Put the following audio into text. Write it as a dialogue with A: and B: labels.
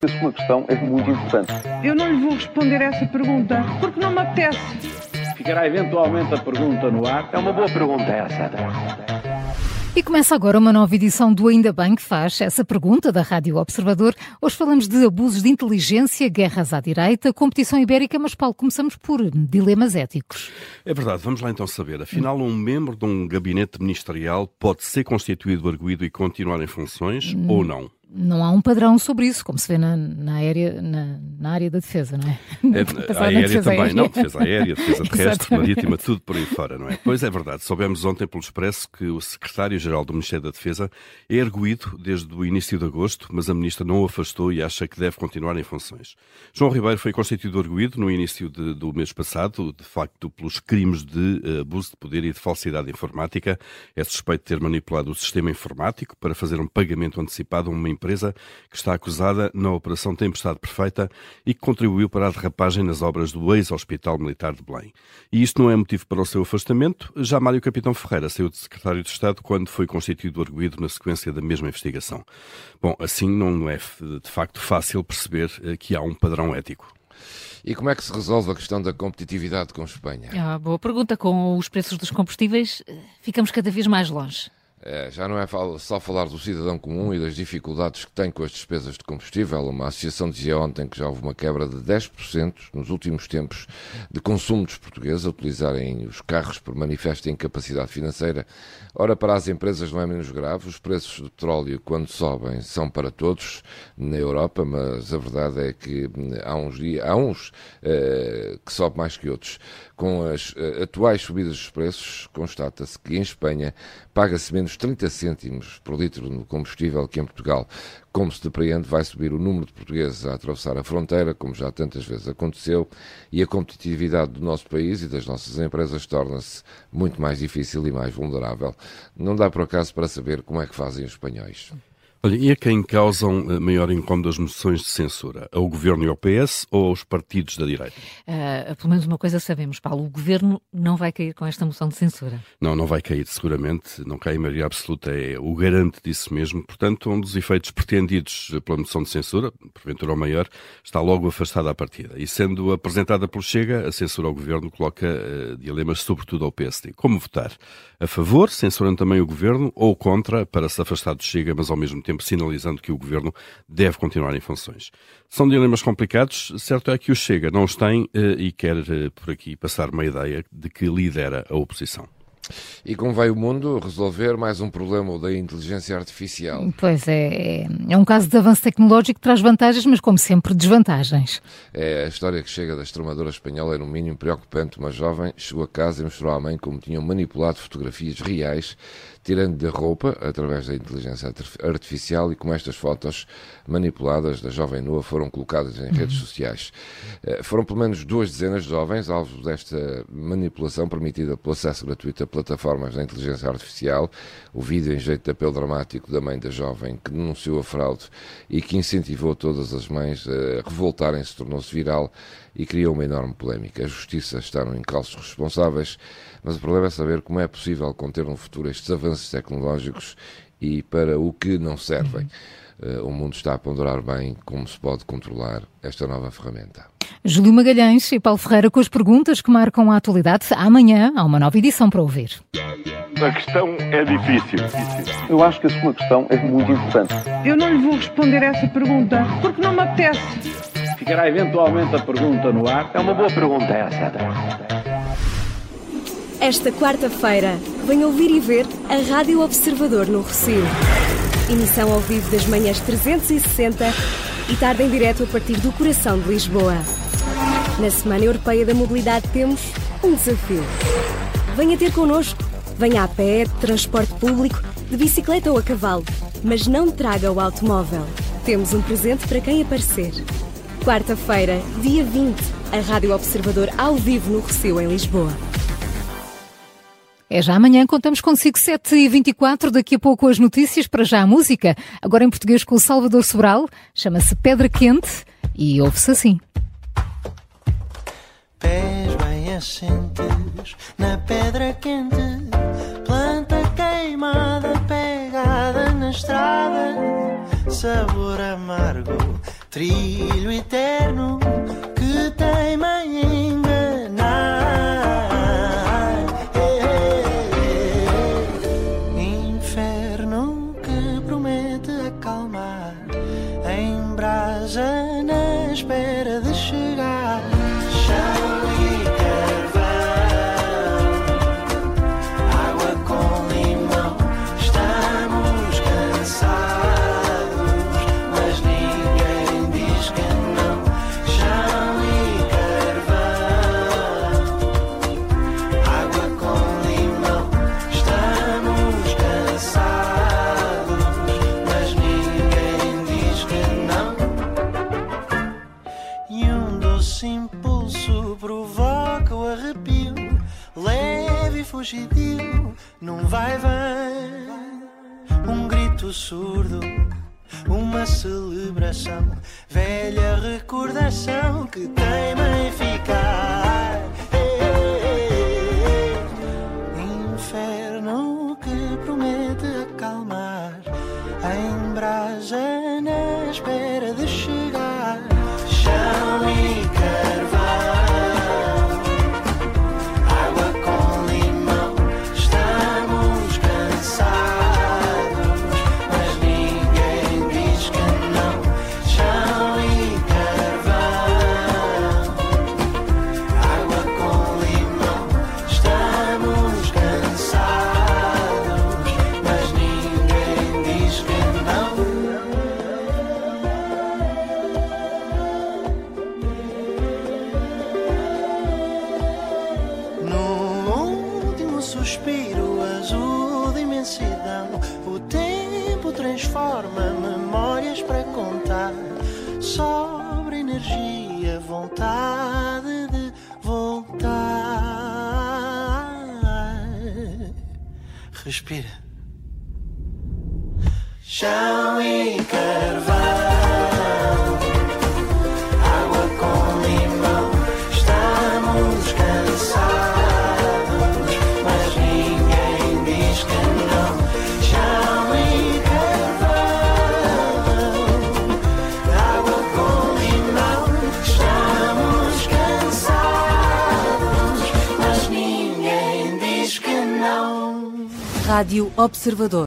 A: A sua questão é muito importante.
B: Eu não lhe vou responder essa pergunta porque não me apetece.
C: Ficará eventualmente a pergunta no ar.
A: É uma boa pergunta essa.
D: E começa agora uma nova edição do Ainda Bem que faz essa pergunta da Rádio Observador. Hoje falamos de abusos de inteligência, guerras à direita, competição ibérica, mas Paulo, começamos por dilemas éticos.
E: É verdade, vamos lá então saber. Afinal, um membro de um gabinete ministerial pode ser constituído, arguído e continuar em funções hum. ou não?
D: Não há um padrão sobre isso, como se vê na, na, aérea, na, na área da defesa, não é?
E: é a aérea defesa também, aérea. não, defesa aérea, defesa terrestre, marítima, tudo por aí fora, não é? Pois é verdade, soubemos ontem pelo Expresso que o secretário-geral do Ministério da Defesa é erguido desde o início de agosto, mas a ministra não o afastou e acha que deve continuar em funções. João Ribeiro foi constituído arguído no início de, do mês passado, de facto pelos crimes de uh, abuso de poder e de falsidade informática. É suspeito de ter manipulado o sistema informático para fazer um pagamento antecipado a uma empresa que está acusada na Operação Tempestade Perfeita e que contribuiu para a derrapagem nas obras do ex-Hospital Militar de Belém. E isto não é motivo para o seu afastamento. Já Mário Capitão Ferreira saiu de secretário de Estado quando foi constituído arguído na sequência da mesma investigação. Bom, assim não é de facto fácil perceber eh, que há um padrão ético.
F: E como é que se resolve a questão da competitividade com Espanha?
D: Ah, boa pergunta. Com os preços dos combustíveis, eh, ficamos cada vez mais longe.
F: É, já não é só falar do cidadão comum e das dificuldades que tem com as despesas de combustível. Uma associação dizia ontem que já houve uma quebra de 10% nos últimos tempos de consumo dos portugueses a utilizarem os carros por manifesta incapacidade financeira. Ora, para as empresas não é menos grave. Os preços do petróleo, quando sobem, são para todos na Europa, mas a verdade é que hum, há uns, há uns uh, que sobe mais que outros. Com as uh, atuais subidas dos preços, constata-se que em Espanha paga-se menos 30 cêntimos por litro no combustível que em Portugal. Como se depreende, vai subir o número de portugueses a atravessar a fronteira, como já tantas vezes aconteceu, e a competitividade do nosso país e das nossas empresas torna-se muito mais difícil e mais vulnerável. Não dá por acaso para saber como é que fazem os espanhóis.
E: Olha, e a quem causam eh, maior incómodo as moções de censura? Ao governo e ao PS ou aos partidos da direita?
D: Uh, pelo menos uma coisa sabemos, Paulo, o governo não vai cair com esta moção de censura.
E: Não, não vai cair, seguramente. Não cai em maioria absoluta, é o garante disso mesmo. Portanto, um dos efeitos pretendidos pela moção de censura, porventura o maior, está logo afastada à partida. E sendo apresentada pelo Chega, a censura ao governo coloca uh, dilemas sobretudo ao PSD. Como votar? A favor, censurando também o governo, ou contra, para se afastar do Chega, mas ao mesmo tempo tempo sinalizando que o governo deve continuar em funções. São dilemas complicados, certo é que o Chega não os tem eh, e quer eh, por aqui passar uma ideia de que lidera a oposição.
F: E como vai o mundo resolver mais um problema da inteligência artificial?
D: Pois é, é um caso de avanço tecnológico que traz vantagens, mas como sempre desvantagens.
F: É, a história que chega da extremadora espanhola é no mínimo preocupante. Uma jovem chegou a casa e mostrou à mãe como tinham manipulado fotografias reais, tirando da roupa através da inteligência artificial e como estas fotos manipuladas da jovem nua foram colocadas em redes uhum. sociais. Eh, foram pelo menos duas dezenas de jovens alvos desta manipulação permitida pelo acesso gratuito a plataformas da inteligência artificial. O vídeo em jeito de apelo dramático da mãe da jovem que denunciou a fraude e que incentivou todas as mães a revoltarem-se tornou-se viral e criou uma enorme polémica. A justiça está no encalço responsáveis, mas o problema é saber como é possível conter no futuro estes avanços tecnológicos e para o que não servem. Uh, o mundo está a ponderar bem como se pode controlar esta nova ferramenta.
D: Júlio Magalhães e Paulo Ferreira com as perguntas que marcam a atualidade. Amanhã há uma nova edição para ouvir.
A: A questão é difícil. Eu acho que a sua questão é muito importante.
B: Eu não lhe vou responder essa pergunta porque não me apetece.
C: Ficará eventualmente a pergunta no ar.
A: É uma boa pergunta essa.
G: Esta quarta-feira, venha ouvir e ver a Rádio Observador no Rocio. Emissão ao vivo das manhãs 360 e tarde em direto a partir do coração de Lisboa. Na Semana Europeia da Mobilidade temos um desafio. Venha ter connosco. Venha a pé, de transporte público, de bicicleta ou a cavalo, mas não traga o automóvel. Temos um presente para quem aparecer. Quarta-feira, dia 20, a Rádio Observador ao vivo no Recio, em Lisboa.
D: É já amanhã, contamos consigo 7h24, daqui a pouco as notícias, para já a música, agora em português com o Salvador Sobral, chama-se Pedra Quente e ouve-se assim.
H: Assentes na pedra quente, planta queimada pegada na estrada, sabor amargo trilho eterno que teima em enganar. Inferno que promete acalmar, em brasa na espera de chegar. Chão doce impulso provoca o arrepio, leve e fugidio, num vai-vai. Um grito surdo, uma celebração, velha recordação que teima em Sobra energia, vontade de voltar. Respira. Chão e carvão.
I: Rádio Observador.